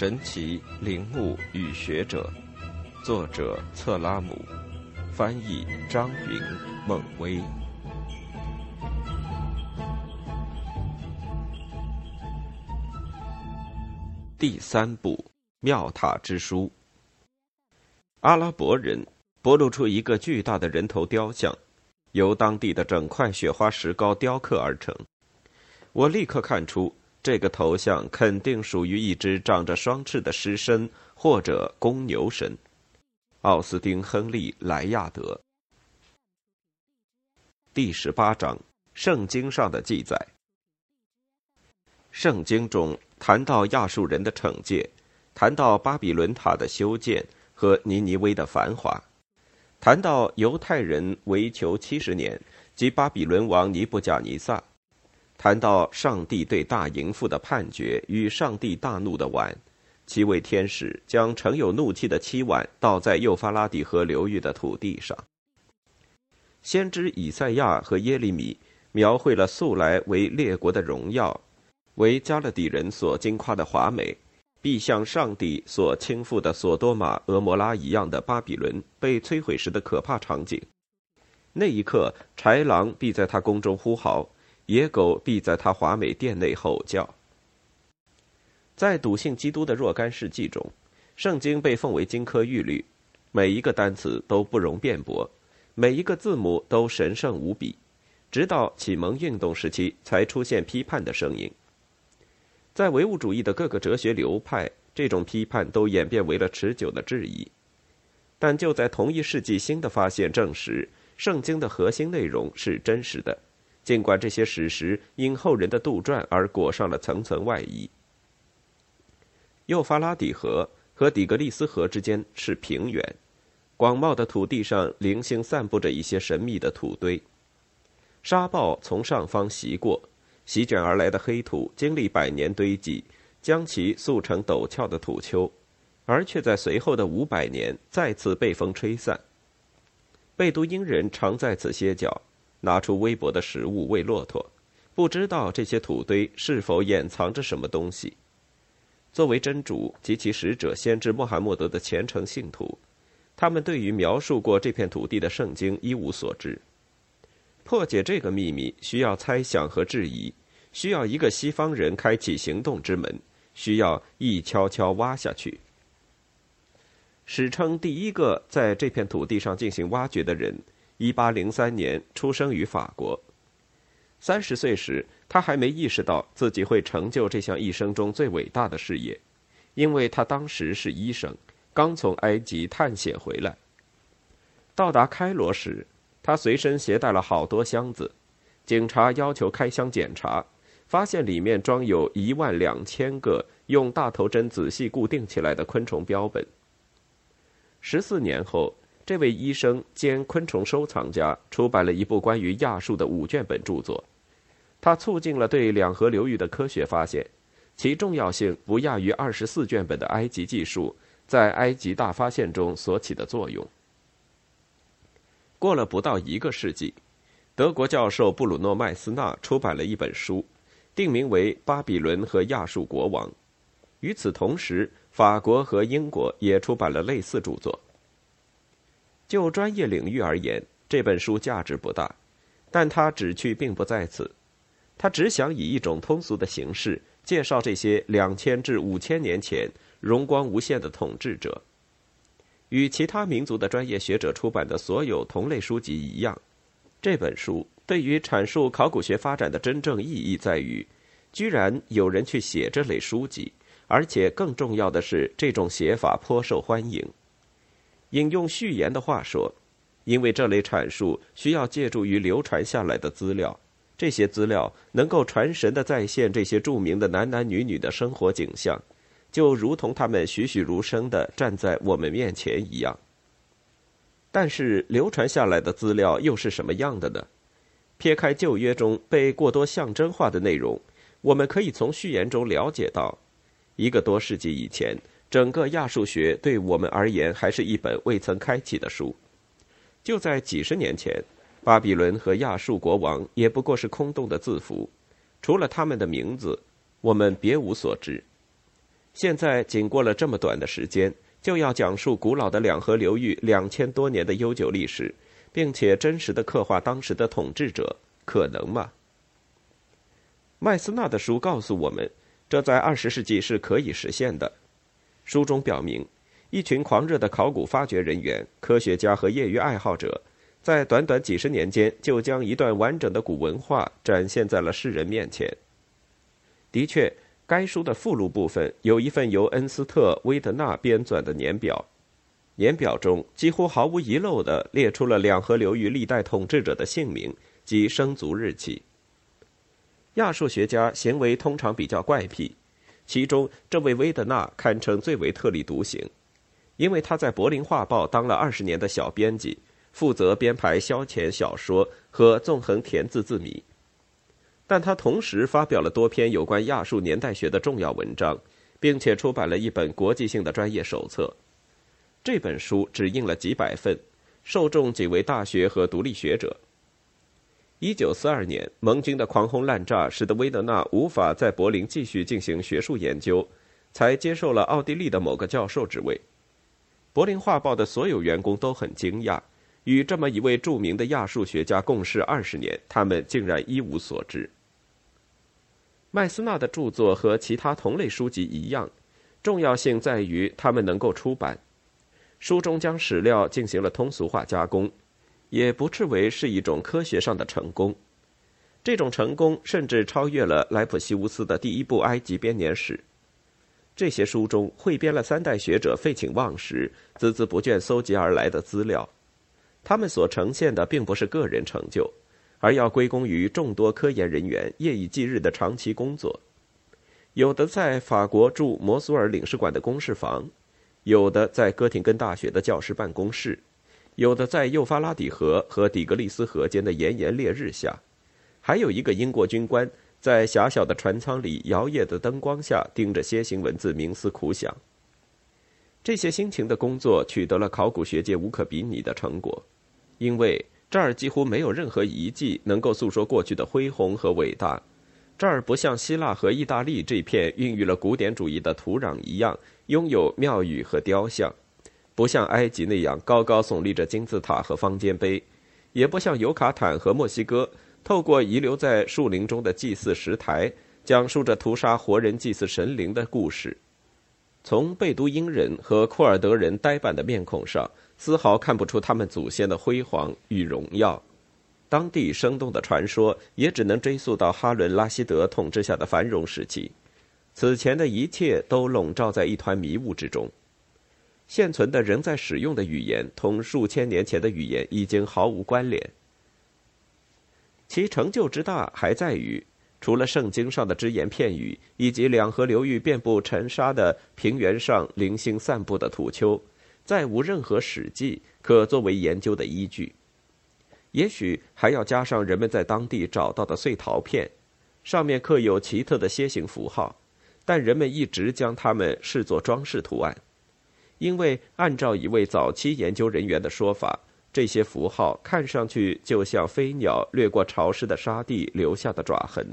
神奇灵物与学者，作者策拉姆，翻译张云、孟威。第三部庙塔之书。阿拉伯人剥露出一个巨大的人头雕像，由当地的整块雪花石膏雕刻而成。我立刻看出。这个头像肯定属于一只长着双翅的狮身或者公牛神。奥斯丁·亨利·莱亚德。第十八章：圣经上的记载。圣经中谈到亚述人的惩戒，谈到巴比伦塔的修建和尼尼微的繁华，谈到犹太人围求七十年及巴比伦王尼布甲尼撒。谈到上帝对大淫妇的判决与上帝大怒的碗，七位天使将盛有怒气的七碗倒在幼发拉底河流域的土地上。先知以赛亚和耶利米描绘了素来为列国的荣耀，为加勒底人所惊夸的华美，必像上帝所倾覆的索多玛、俄摩拉一样的巴比伦被摧毁时的可怕场景。那一刻，豺狼必在他宫中呼嚎。野狗必在他华美殿内吼叫。在笃信基督的若干世纪中，圣经被奉为金科玉律，每一个单词都不容辩驳，每一个字母都神圣无比。直到启蒙运动时期，才出现批判的声音。在唯物主义的各个哲学流派，这种批判都演变为了持久的质疑。但就在同一世纪，新的发现证实，圣经的核心内容是真实的。尽管这些史实因后人的杜撰而裹上了层层外衣，幼发拉底河和底格利斯河之间是平原，广袤的土地上零星散布着一些神秘的土堆，沙暴从上方袭过，席卷而来的黑土经历百年堆积，将其塑成陡峭的土丘，而却在随后的五百年再次被风吹散。贝都因人常在此歇脚。拿出微薄的食物喂骆驼，不知道这些土堆是否掩藏着什么东西。作为真主及其使者先知穆罕默德的虔诚信徒，他们对于描述过这片土地的圣经一无所知。破解这个秘密需要猜想和质疑，需要一个西方人开启行动之门，需要一悄悄挖下去。史称第一个在这片土地上进行挖掘的人。一八零三年出生于法国。三十岁时，他还没意识到自己会成就这项一生中最伟大的事业，因为他当时是医生，刚从埃及探险回来。到达开罗时，他随身携带了好多箱子。警察要求开箱检查，发现里面装有一万两千个用大头针仔细固定起来的昆虫标本。十四年后。这位医生兼昆虫收藏家出版了一部关于亚述的五卷本著作，他促进了对两河流域的科学发现，其重要性不亚于二十四卷本的埃及技术在埃及大发现中所起的作用。过了不到一个世纪，德国教授布鲁诺·麦斯纳出版了一本书，定名为《巴比伦和亚述国王》。与此同时，法国和英国也出版了类似著作。就专业领域而言，这本书价值不大，但他旨趣并不在此。他只想以一种通俗的形式介绍这些两千至五千年前荣光无限的统治者。与其他民族的专业学者出版的所有同类书籍一样，这本书对于阐述考古学发展的真正意义在于，居然有人去写这类书籍，而且更重要的是，这种写法颇受欢迎。引用序言的话说：“因为这类阐述需要借助于流传下来的资料，这些资料能够传神的再现这些著名的男男女女的生活景象，就如同他们栩栩如生的站在我们面前一样。但是，流传下来的资料又是什么样的呢？撇开旧约中被过多象征化的内容，我们可以从序言中了解到，一个多世纪以前。”整个亚述学对我们而言还是一本未曾开启的书。就在几十年前，巴比伦和亚述国王也不过是空洞的字符，除了他们的名字，我们别无所知。现在仅过了这么短的时间，就要讲述古老的两河流域两千多年的悠久历史，并且真实的刻画当时的统治者，可能吗？麦斯纳的书告诉我们，这在二十世纪是可以实现的。书中表明，一群狂热的考古发掘人员、科学家和业余爱好者，在短短几十年间就将一段完整的古文化展现在了世人面前。的确。该书的附录部分有一份由恩斯特·威德纳编纂的年表，年表中几乎毫无遗漏地列出了两河流域历代统治者的姓名及生卒日期。亚述学家行为通常比较怪癖，其中这位威德纳堪称最为特立独行，因为他在《柏林画报》当了二十年的小编辑，负责编排消遣小说和纵横填字字谜。但他同时发表了多篇有关亚述年代学的重要文章，并且出版了一本国际性的专业手册。这本书只印了几百份，受众仅为大学和独立学者。一九四二年，盟军的狂轰滥炸使得威德纳无法在柏林继续进行学术研究，才接受了奥地利的某个教授职位。《柏林画报》的所有员工都很惊讶，与这么一位著名的亚述学家共事二十年，他们竟然一无所知。麦斯纳的著作和其他同类书籍一样，重要性在于他们能够出版。书中将史料进行了通俗化加工，也不斥为是一种科学上的成功。这种成功甚至超越了莱普西乌斯的第一部埃及编年史。这些书中汇编了三代学者废寝忘食、孜孜不倦搜集而来的资料，他们所呈现的并不是个人成就。而要归功于众多科研人员夜以继日的长期工作，有的在法国驻摩苏尔领事馆的公事房，有的在哥廷根大学的教师办公室，有的在幼发拉底河和底格利斯河间的炎炎烈日下，还有一个英国军官在狭小的船舱里摇曳的灯光下盯着楔形文字冥思苦想。这些辛勤的工作取得了考古学界无可比拟的成果，因为。这儿几乎没有任何遗迹能够诉说过去的恢宏和伟大。这儿不像希腊和意大利这片孕育了古典主义的土壤一样，拥有庙宇和雕像；不像埃及那样高高耸立着金字塔和方尖碑；也不像尤卡坦和墨西哥，透过遗留在树林中的祭祀石台，讲述着屠杀活人祭祀神灵的故事。从贝都因人和库尔德人呆板的面孔上。丝毫看不出他们祖先的辉煌与荣耀，当地生动的传说也只能追溯到哈伦·拉希德统治下的繁荣时期，此前的一切都笼罩在一团迷雾之中。现存的仍在使用的语言同数千年前的语言已经毫无关联。其成就之大，还在于除了圣经上的只言片语，以及两河流域遍布尘沙的平原上零星散布的土丘。再无任何史记可作为研究的依据，也许还要加上人们在当地找到的碎陶片，上面刻有奇特的楔形符号，但人们一直将它们视作装饰图案，因为按照一位早期研究人员的说法，这些符号看上去就像飞鸟掠过潮湿的沙地留下的爪痕。